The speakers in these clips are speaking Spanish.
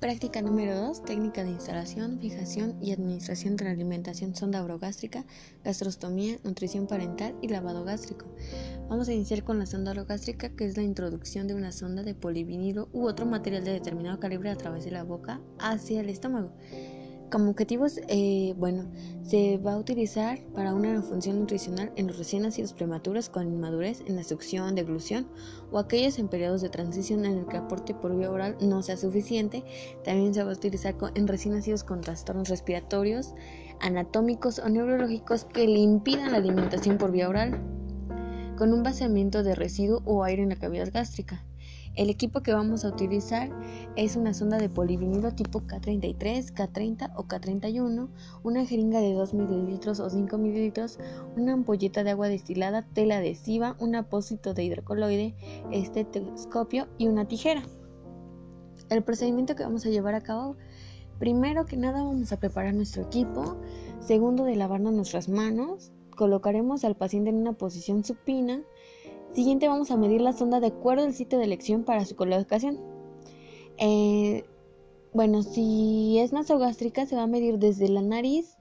Práctica número 2. Técnica de instalación, fijación y administración de la alimentación sonda orogástrica, gastrostomía, nutrición parental y lavado gástrico. Vamos a iniciar con la sonda orogástrica, que es la introducción de una sonda de polivinilo u otro material de determinado calibre a través de la boca hacia el estómago. Como objetivos, eh, bueno, se va a utilizar para una función nutricional en los recién nacidos prematuros con inmadurez en la succión, deglución o aquellos en periodos de transición en el que aporte por vía oral no sea suficiente. También se va a utilizar en recién nacidos con trastornos respiratorios, anatómicos o neurológicos que le impidan la alimentación por vía oral, con un vaciamiento de residuo o aire en la cavidad gástrica. El equipo que vamos a utilizar es una sonda de polivinilo tipo K33, K30 o K31, una jeringa de 2 mililitros o 5 mililitros, una ampolleta de agua destilada, tela adhesiva, un apósito de hidrocoloide, estetoscopio y una tijera. El procedimiento que vamos a llevar a cabo, primero que nada vamos a preparar nuestro equipo, segundo de lavarnos nuestras manos, colocaremos al paciente en una posición supina, Siguiente vamos a medir la sonda de acuerdo al sitio de elección para su colocación. Eh, bueno, si es nasogástrica se va a medir desde la nariz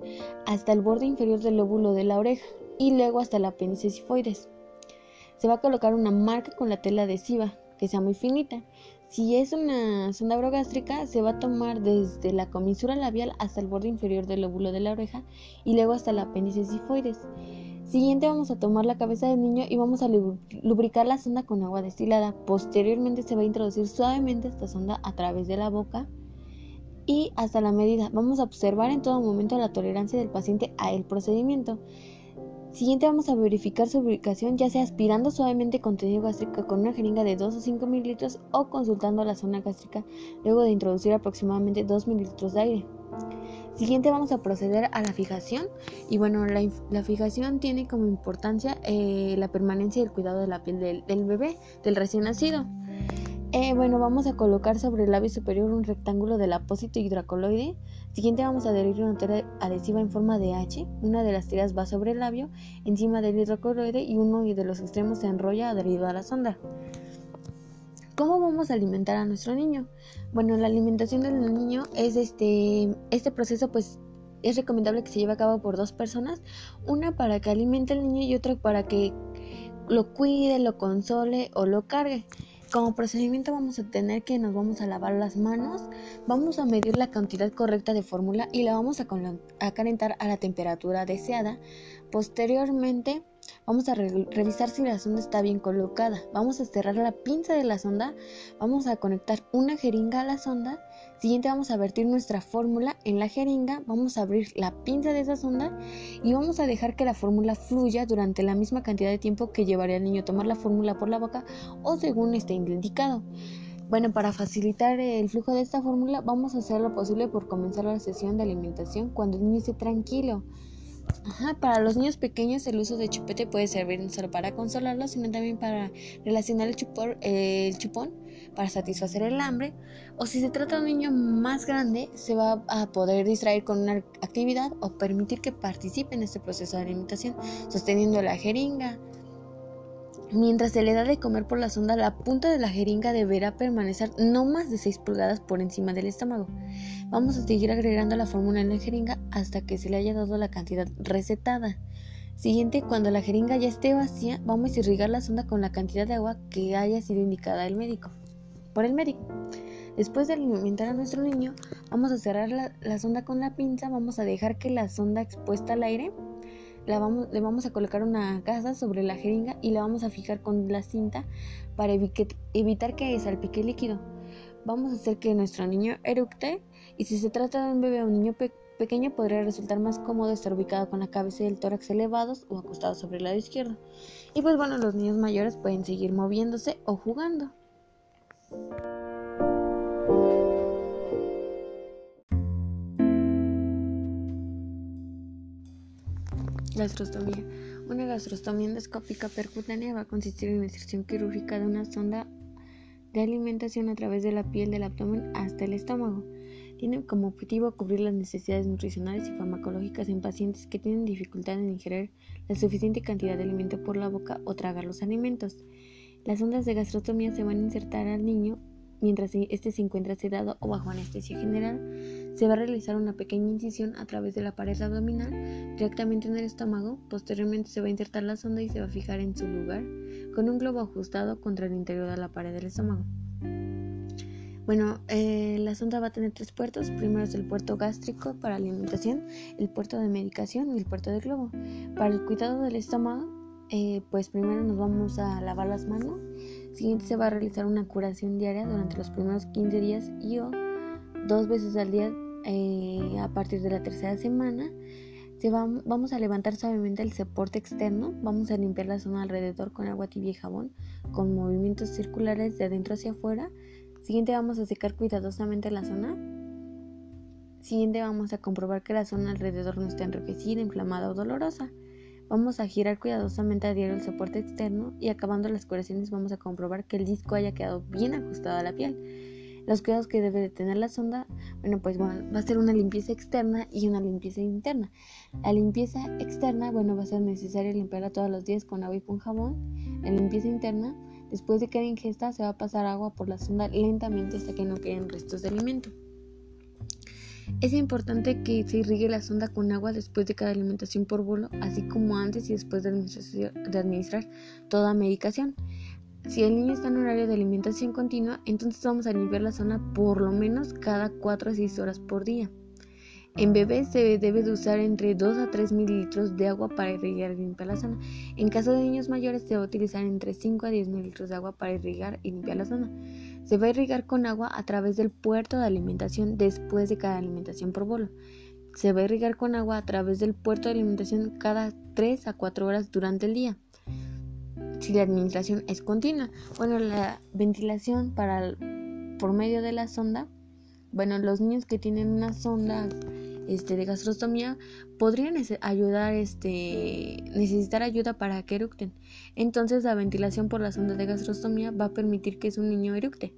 hasta el borde inferior del lóbulo de la oreja y luego hasta el apéndice sifoides. Se va a colocar una marca con la tela adhesiva que sea muy finita. Si es una sonda brogástrica, se va a tomar desde la comisura labial hasta el borde inferior del lóbulo de la oreja y luego hasta el apéndice sifoides. Siguiente vamos a tomar la cabeza del niño y vamos a lubricar la sonda con agua destilada. Posteriormente se va a introducir suavemente esta sonda a través de la boca y hasta la medida. Vamos a observar en todo momento la tolerancia del paciente a el procedimiento. Siguiente vamos a verificar su ubicación ya sea aspirando suavemente contenido gástrico con una jeringa de 2 o 5 mililitros o consultando la zona gástrica luego de introducir aproximadamente 2 mililitros de aire. Siguiente vamos a proceder a la fijación y bueno, la, fijación tiene como importancia eh, la permanencia y el cuidado de la piel del, bebé, del recién nacido. Eh, bueno, vamos a colocar sobre el labio superior un rectángulo del apósito hidrocoloide. Siguiente vamos a adherir una tela adhesiva en forma de H. Una de las tiras va sobre el labio, encima del hidrocoloide y uno de los extremos se enrolla adherido a la sonda. ¿Cómo vamos a alimentar a nuestro niño? Bueno, la alimentación del niño es este, este proceso pues es recomendable que se lleve a cabo por dos personas, una para que alimente al niño y otra para que lo cuide, lo console o lo cargue. Como procedimiento vamos a tener que nos vamos a lavar las manos, vamos a medir la cantidad correcta de fórmula y la vamos a, a calentar a la temperatura deseada. Posteriormente Vamos a revisar si la sonda está bien colocada. Vamos a cerrar la pinza de la sonda. Vamos a conectar una jeringa a la sonda. Siguiente vamos a vertir nuestra fórmula en la jeringa. Vamos a abrir la pinza de esa sonda y vamos a dejar que la fórmula fluya durante la misma cantidad de tiempo que llevaría al niño a tomar la fórmula por la boca o según esté indicado. Bueno, para facilitar el flujo de esta fórmula, vamos a hacer lo posible por comenzar la sesión de alimentación cuando el niño esté tranquilo. Ajá, para los niños pequeños el uso de chupete puede servir no solo para consolarlos, sino también para relacionar el, chupor, el chupón, para satisfacer el hambre. O si se trata de un niño más grande, se va a poder distraer con una actividad o permitir que participe en este proceso de alimentación, sosteniendo la jeringa, Mientras se le da de comer por la sonda, la punta de la jeringa deberá permanecer no más de 6 pulgadas por encima del estómago. Vamos a seguir agregando la fórmula en la jeringa hasta que se le haya dado la cantidad recetada. Siguiente, cuando la jeringa ya esté vacía, vamos a irrigar la sonda con la cantidad de agua que haya sido indicada el médico, por el médico. Después de alimentar a nuestro niño, vamos a cerrar la, la sonda con la pinza, vamos a dejar que la sonda expuesta al aire vamos, le vamos a colocar una gasa sobre la jeringa y la vamos a fijar con la cinta para evitar que salpique líquido. Vamos a hacer que nuestro niño eructe y si se trata de un bebé o un niño pequeño podría resultar más cómodo estar ubicado con la cabeza y el tórax elevados o acostado sobre el lado izquierdo. Y pues bueno, los niños mayores pueden seguir moviéndose o jugando. Gastrostomía. Una gastrostomía endoscópica percutánea va a consistir en la inserción quirúrgica de una sonda de alimentación a través de la piel del abdomen hasta el estómago. Tiene como objetivo cubrir las necesidades nutricionales y farmacológicas en pacientes que tienen dificultad en ingerir la suficiente cantidad de alimento por la boca o tragar los alimentos. Las ondas de gastrostomía se van a insertar al niño mientras este se encuentra sedado o bajo anestesia general, se va a realizar una pequeña incisión a través de la pared abdominal directamente en el estómago. Posteriormente se va a insertar la sonda y se va a fijar en su lugar con un globo ajustado contra el interior de la pared del estómago. Bueno, eh, la sonda va a tener tres puertos. Primero es el puerto gástrico para alimentación, el puerto de medicación y el puerto de globo. Para el cuidado del estómago, eh, pues primero nos vamos a lavar las manos. Siguiente se va a realizar una curación diaria durante los primeros 15 días y o dos veces al día eh, a partir de la tercera semana. Se va, vamos a levantar suavemente el soporte externo, vamos a limpiar la zona alrededor con agua tibia y jabón, con movimientos circulares de adentro hacia afuera. Siguiente vamos a secar cuidadosamente la zona. Siguiente vamos a comprobar que la zona alrededor no está enrojecida, inflamada o dolorosa. Vamos a girar cuidadosamente a diario el soporte externo y acabando las curaciones vamos a comprobar que el disco haya quedado bien ajustado a la piel. Los cuidados que debe de tener la sonda, bueno, pues va a ser una limpieza externa y una limpieza interna. La limpieza externa, bueno, va a ser necesario limpiarla todos los días con agua y con jabón. La limpieza interna, después de cada ingesta, se va a pasar agua por la sonda lentamente hasta que no queden restos de alimento. Es importante que se irrigue la sonda con agua después de cada alimentación por bolo, así como antes y después de, de administrar toda medicación. Si el niño está en horario de alimentación continua, entonces vamos a limpiar la zona por lo menos cada 4 a 6 horas por día. En bebés se debe de usar entre 2 a 3 mililitros de agua para irrigar y limpiar la zona. En caso de niños mayores se va a utilizar entre 5 a 10 mililitros de agua para irrigar y limpiar la zona. Se va a irrigar con agua a través del puerto de alimentación después de cada alimentación por bolo. Se va a irrigar con agua a través del puerto de alimentación cada 3 a 4 horas durante el día si la administración es continua. Bueno, la ventilación para por medio de la sonda, bueno, los niños que tienen una sonda este, de gastrostomía podrían ayudar, este, necesitar ayuda para que eructen. Entonces la ventilación por la sonda de gastrostomía va a permitir que un niño eructe.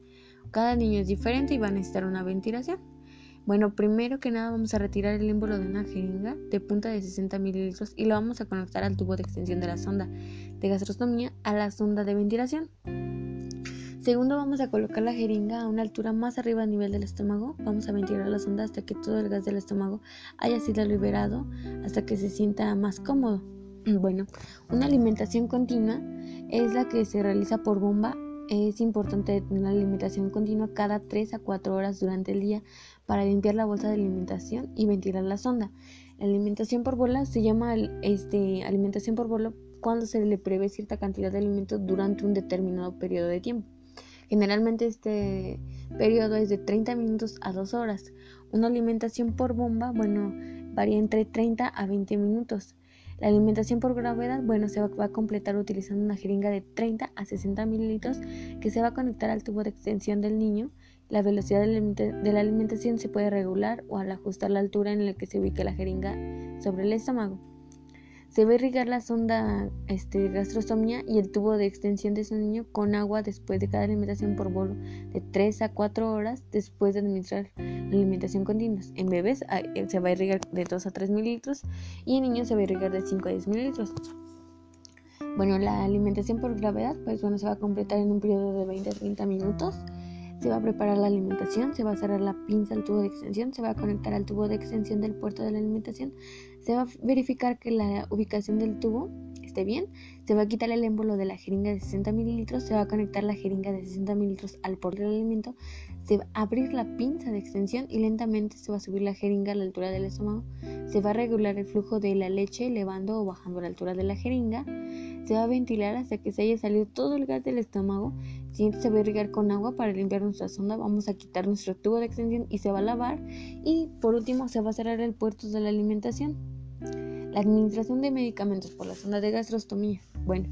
Cada niño es diferente y va a necesitar una ventilación. Bueno, primero que nada vamos a retirar el émbolo de una jeringa de punta de 60 mililitros y lo vamos a conectar al tubo de extensión de la sonda de gastrostomía a la sonda de ventilación. Segundo, vamos a colocar la jeringa a una altura más arriba a nivel del estómago. Vamos a ventilar la sonda hasta que todo el gas del estómago haya sido liberado, hasta que se sienta más cómodo. Bueno, una alimentación continua es la que se realiza por bomba. Es importante tener la alimentación continua cada 3 a 4 horas durante el día para limpiar la bolsa de alimentación y ventilar la sonda. La alimentación por bola se llama este, alimentación por bola cuando se le prevé cierta cantidad de alimento durante un determinado periodo de tiempo. Generalmente este periodo es de 30 minutos a 2 horas. Una alimentación por bomba, bueno, varía entre 30 a 20 minutos. La alimentación por gravedad, bueno, se va, a completar utilizando una jeringa de 30 a 60 mililitros que se va a conectar al tubo de extensión del niño la velocidad de la alimentación se puede regular o al ajustar la altura en la que se ubique la jeringa sobre el estómago. Se va a irrigar la sonda este, gastrostomía y el tubo de extensión de su niño con agua después de cada alimentación por bolo de 3 a 4 horas después de administrar la alimentación continua. En bebés eh, se va a irrigar de 2 a 3 mililitros y en niños se va a irrigar de 5 a 10 mililitros. Bueno, la alimentación por gravedad, pues bueno, se va a completar en un periodo de 20 a 30 minutos se va a preparar la alimentación, se va a cerrar la pinza al tubo de extensión, se va a conectar al tubo de extensión del puerto de la alimentación, se va a verificar que la ubicación del tubo esté bien, se va a quitar el émbolo de la jeringa de 60 mililitros, se va a conectar la jeringa de 60 mililitros al puerto del alimento, se va a abrir la pinza de extensión y lentamente se va a subir la jeringa a la altura del estómago, se va a regular el flujo de la leche elevando o bajando la altura de la jeringa, se va a ventilar hasta que se haya salido todo el gas del estómago Siguiente se va a irrigar con agua para limpiar nuestra sonda. Vamos a quitar nuestro tubo de extensión y se va a lavar. Y por último se va a cerrar el puerto de la alimentación. La administración de medicamentos por la sonda de gastrostomía. Bueno,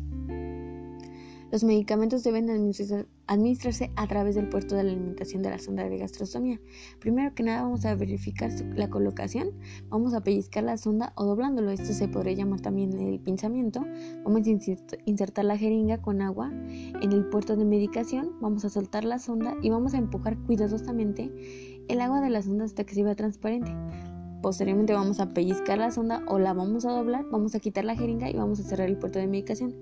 los medicamentos deben administrarse a través del puerto de alimentación de la sonda de gastrostomía. Primero que nada vamos a verificar la colocación, vamos a pellizcar la sonda o doblándolo, esto se podría llamar también el pinzamiento. Vamos a insertar la jeringa con agua en el puerto de medicación, vamos a soltar la sonda y vamos a empujar cuidadosamente el agua de la sonda hasta que se vea transparente. Posteriormente vamos a pellizcar la sonda o la vamos a doblar, vamos a quitar la jeringa y vamos a cerrar el puerto de medicación.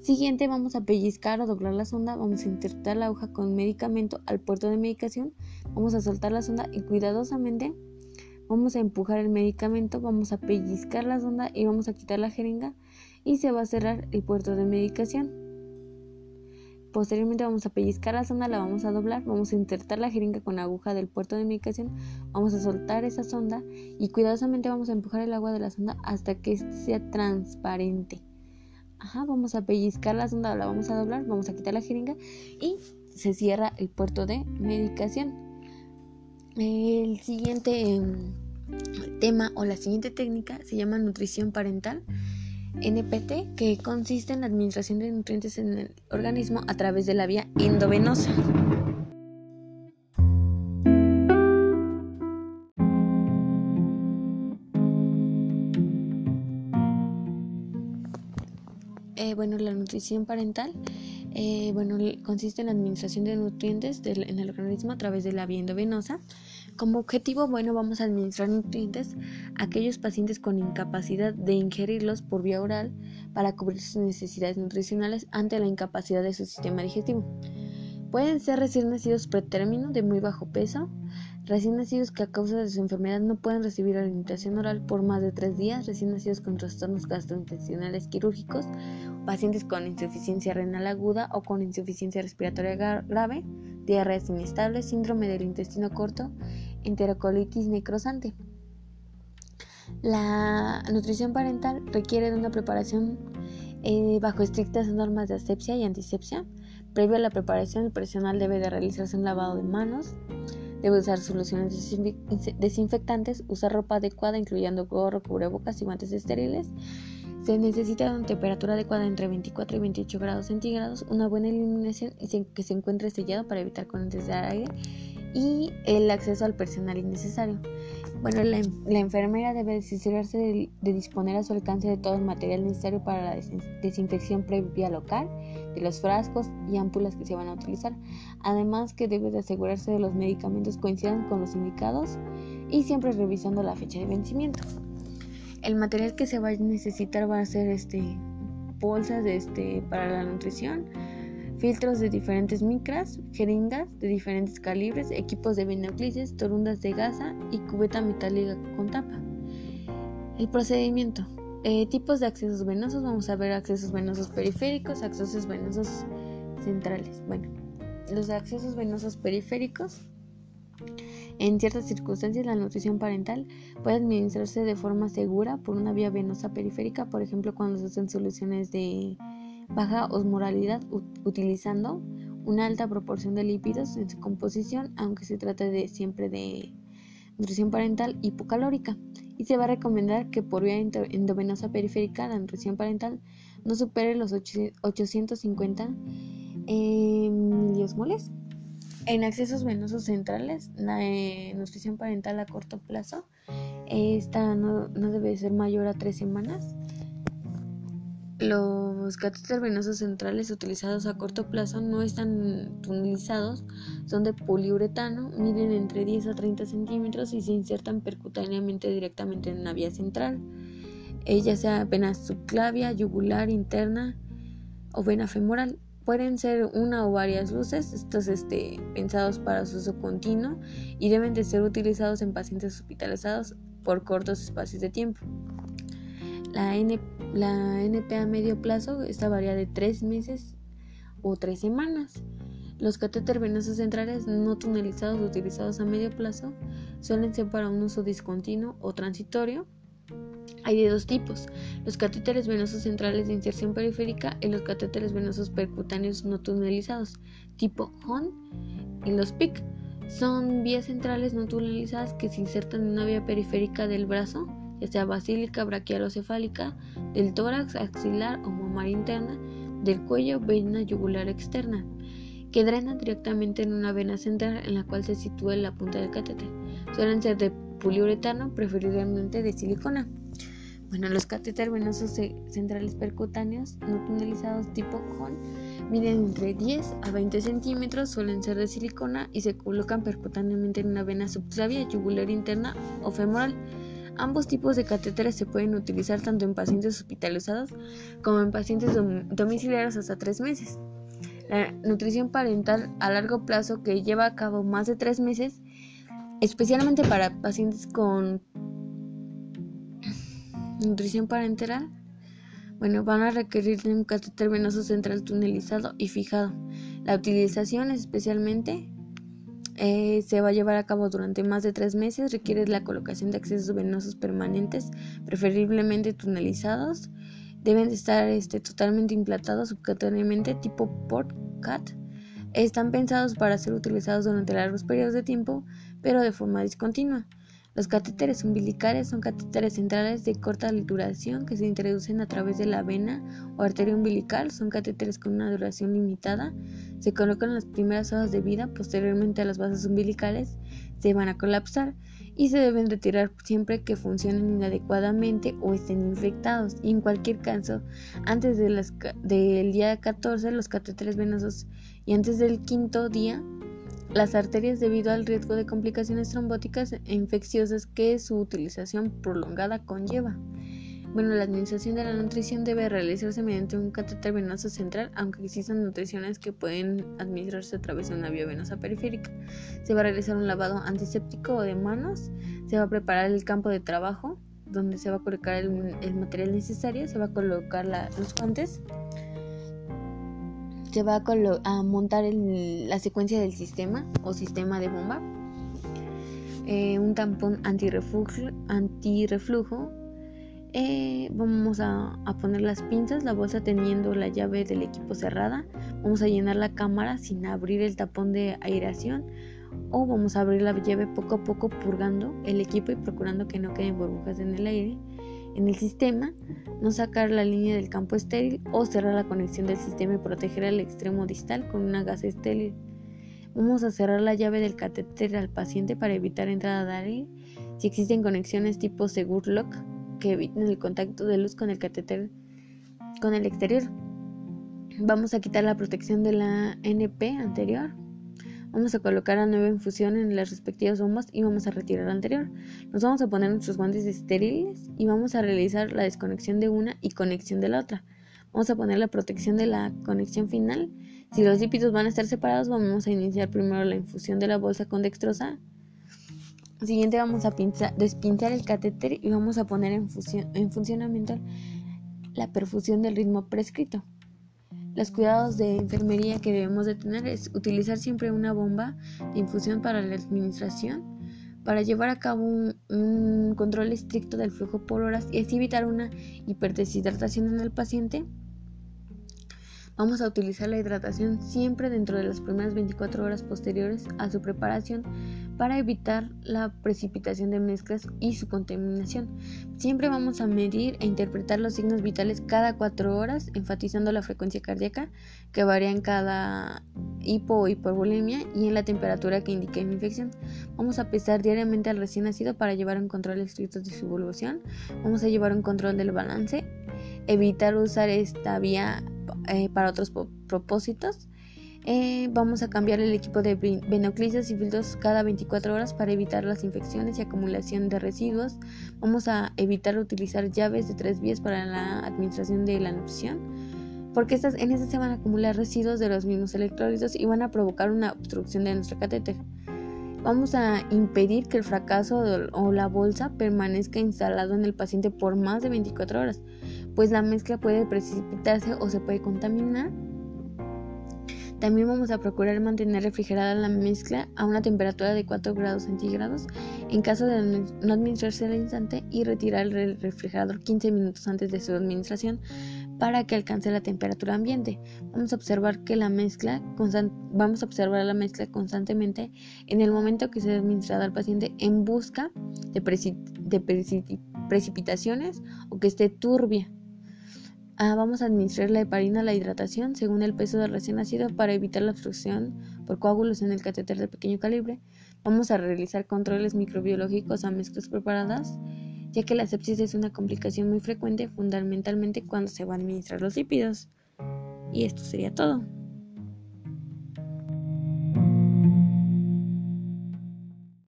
Siguiente, vamos a pellizcar o doblar la sonda, vamos a insertar la aguja con medicamento al puerto de medicación, vamos a soltar la sonda y cuidadosamente vamos a empujar el medicamento, vamos a pellizcar la sonda y vamos a quitar la jeringa y se va a cerrar el puerto de medicación. Posteriormente vamos a pellizcar la sonda, la vamos a doblar, vamos a insertar la jeringa con la aguja del puerto de medicación, vamos a soltar esa sonda y cuidadosamente vamos a empujar el agua de la sonda hasta que sea transparente. Ajá, vamos a pellizcar la sonda, la vamos a doblar, vamos a quitar la jeringa y se cierra el puerto de medicación. El siguiente em, tema o la siguiente técnica se llama nutrición parental. NPT, que consiste en la administración de nutrientes en el organismo a través de la vía endovenosa. Bueno, la nutrición parental eh, bueno, consiste en la administración de nutrientes en el organismo a través de la vía endovenosa. Como objetivo, bueno, vamos a administrar nutrientes a aquellos pacientes con incapacidad de ingerirlos por vía oral para cubrir sus necesidades nutricionales ante la incapacidad de su sistema digestivo. Pueden ser recién nacidos pretérmino de muy bajo peso, recién nacidos que a causa de su enfermedad no pueden recibir alimentación oral por más de tres días, recién nacidos con trastornos gastrointestinales quirúrgicos, pacientes con insuficiencia renal aguda o con insuficiencia respiratoria grave, diarreas inestables, síndrome del intestino corto, enterocolitis necrosante. La nutrición parental requiere de una preparación eh, bajo estrictas normas de asepsia y antisepsia. Previo a la preparación, el personal debe de realizarse un lavado de manos, debe usar soluciones desinfectantes, usar ropa adecuada incluyendo gorro, cubrebocas y guantes estériles. Se necesita una temperatura adecuada entre 24 y 28 grados centígrados, una buena iluminación y que se encuentre sellado para evitar corrientes de aire y el acceso al personal innecesario. Bueno, la, enfermera debe asegurarse de, disponer a su alcance de todo el material necesario para la desinfección previa local de los frascos y ámpulas que se van a utilizar. Además que debe de asegurarse de los medicamentos coincidan con los indicados y siempre revisando la fecha de vencimiento. El material que se va a necesitar va a ser este bolsas este, para la nutrición, filtros de diferentes micras, jeringas de diferentes calibres, equipos de binoclisis, torundas de gasa y cubeta metálica con tapa. El procedimiento. Eh, tipos de accesos venosos. Vamos a ver accesos venosos periféricos, accesos venosos centrales. Bueno, los accesos venosos periféricos. En ciertas circunstancias, la nutrición parental puede administrarse de forma segura por una vía venosa periférica, por ejemplo, cuando se hacen soluciones de baja osmoralidad utilizando una alta proporción de lípidos en su composición, aunque se trate de siempre de nutrición parental hipocalórica. Y se va a recomendar que por vía endovenosa periférica la nutrición parental no supere los 850 eh. En accesos venosos centrales, la eh, nutrición parental a corto plazo, esta no, no debe ser mayor a tres semanas los catéteres venosos centrales utilizados a corto plazo no están tunelizados, son de poliuretano, miden entre 10 a 30 centímetros y se insertan percutáneamente directamente en la vía central, ya sea vena subclavia, yugular, interna o vena femoral. Pueden ser una o varias luces, estos este, pensados para su uso continuo y deben de ser utilizados en pacientes hospitalizados por cortos espacios de tiempo. La, NP a medio plazo, esta varía de 3 meses o 3 semanas. Los catéteres venosos centrales no tunelizados utilizados a medio plazo suelen ser para un uso discontinuo o transitorio. Hay de dos tipos, los catéteres venosos centrales de inserción periférica y los catéteres venosos percutáneos no tunelizados, tipo HON y los PIC. Son vías centrales no tunelizadas que se insertan en una vía periférica del brazo ya sea basílica, braquialocefálica, del tórax, axilar o mamar interna, del cuello, vena yugular externa, que drenan directamente en una vena central en la cual se sitúa la punta del catéter. Suelen ser de poliuretano, preferiblemente de silicona. Bueno, los catéteres venosos centrales percutáneos no tunelizados tipo CON miden entre 10 a 20 centímetros, suelen ser de silicona y se colocan percutáneamente en una vena subclavia, yugular interna o femoral Ambos tipos de catéteres se pueden utilizar tanto en pacientes hospitalizados como en pacientes domiciliarios hasta tres meses. La nutrición parental a largo plazo que lleva a cabo más de tres meses, especialmente para pacientes con nutrición parenteral, bueno, van a requerir de un catéter venoso central tunelizado y fijado. La utilización especialmente eh, se va a llevar a cabo durante más de tres meses, requiere la colocación de accesos venosos permanentes, preferiblemente tunelizados. Deben estar este, totalmente implantados subcutáneamente tipo port cat. Están pensados para ser utilizados durante largos periodos de tiempo, pero de forma discontinua. Los catéteres umbilicales son catéteres centrales de corta duración que se introducen a través de la vena o arteria umbilical. Son catéteres con una duración limitada. Se colocan en las primeras horas de vida, posteriormente a las bases umbilicales se van a colapsar y se deben retirar siempre que funcionen inadecuadamente o estén infectados. Y en cualquier caso, antes del día 14 los catéteres venosos y antes del quinto día las arterias debido al riesgo de complicaciones trombóticas e infecciosas que su utilización prolongada conlleva. Bueno, la administración de la nutrición debe realizarse mediante un catéter venoso central, aunque existan nutriciones que pueden administrarse a través de una vía venosa periférica. Se va a realizar un lavado antiséptico de manos, se va a preparar el campo de trabajo, donde se va a colocar el, material necesario, se va a colocar los guantes se va a, montar la secuencia del sistema o sistema de bomba, eh, un tampón antirreflujo, eh, vamos a, a, poner las pinzas, la bolsa teniendo la llave del equipo cerrada, vamos a llenar la cámara sin abrir el tapón de aireación. O vamos a abrir la llave poco a poco purgando el equipo y procurando que no queden burbujas en el aire en el sistema, no sacar la línea del campo estéril o cerrar la conexión del sistema y proteger el extremo distal con una gasa estéril. Vamos a cerrar la llave del catéter al paciente para evitar entrada de aire. Si existen conexiones tipo Segur Lock que eviten el contacto de luz con el catéter con el exterior. Vamos a quitar la protección de la NP anterior Vamos a colocar la nueva infusión en las respectivas bombas y vamos a retirar la anterior. Nos vamos a poner nuestros guantes estériles y vamos a realizar la desconexión de una y conexión de la otra. Vamos a poner la protección de la conexión final. Si los lípidos van a estar separados, vamos a iniciar primero la infusión de la bolsa con dextrosa. Siguiente vamos a despintar el catéter y vamos a poner en funcionamiento la perfusión del ritmo prescrito. Los cuidados de enfermería que debemos de tener es utilizar siempre una bomba de infusión para la administración, para llevar a cabo un, control estricto del flujo por horas y así evitar una hiperdeshidratación en el paciente. Vamos a utilizar la hidratación siempre dentro de las primeras 24 horas posteriores a su preparación para evitar la precipitación de mezclas y su contaminación. Siempre vamos a medir e interpretar los signos vitales cada 4 horas, enfatizando la frecuencia cardíaca que varía en cada hipo o hipovolemia y en la temperatura que indica la infección. Vamos a pesar diariamente al recién nacido para llevar un control estricto de su evolución. Vamos a llevar un control del balance, evitar usar esta vía eh, para otros propósitos eh, vamos a cambiar el equipo de venoclisis y filtros cada 24 horas para evitar las infecciones y acumulación de residuos. Vamos a evitar utilizar llaves de tres vías para la administración de la nutrición, porque estas, en estas se van a acumular residuos de los mismos electrolitos y van a provocar una obstrucción de nuestro catéter. Vamos a impedir que el fracaso o la bolsa permanezca instalado en el paciente por más de 24 horas, pues la mezcla puede precipitarse o se puede contaminar también vamos a procurar mantener refrigerada la mezcla a una temperatura de 4 grados centígrados en caso de no administrarse al instante y retirar el refrigerador 15 minutos antes de su administración para que alcance la temperatura ambiente. Vamos a observar que la mezcla vamos a observar la mezcla constantemente en el momento que se ha administrado al paciente en busca de precipitaciones o que esté turbia. Ah, vamos a administrar la heparina a la hidratación según el peso del recién nacido para evitar la obstrucción por coágulos en el catéter de pequeño calibre. Vamos a realizar controles microbiológicos a mezclas preparadas, ya que la sepsis es una complicación muy frecuente fundamentalmente cuando se van a administrar los lípidos. Y esto sería todo.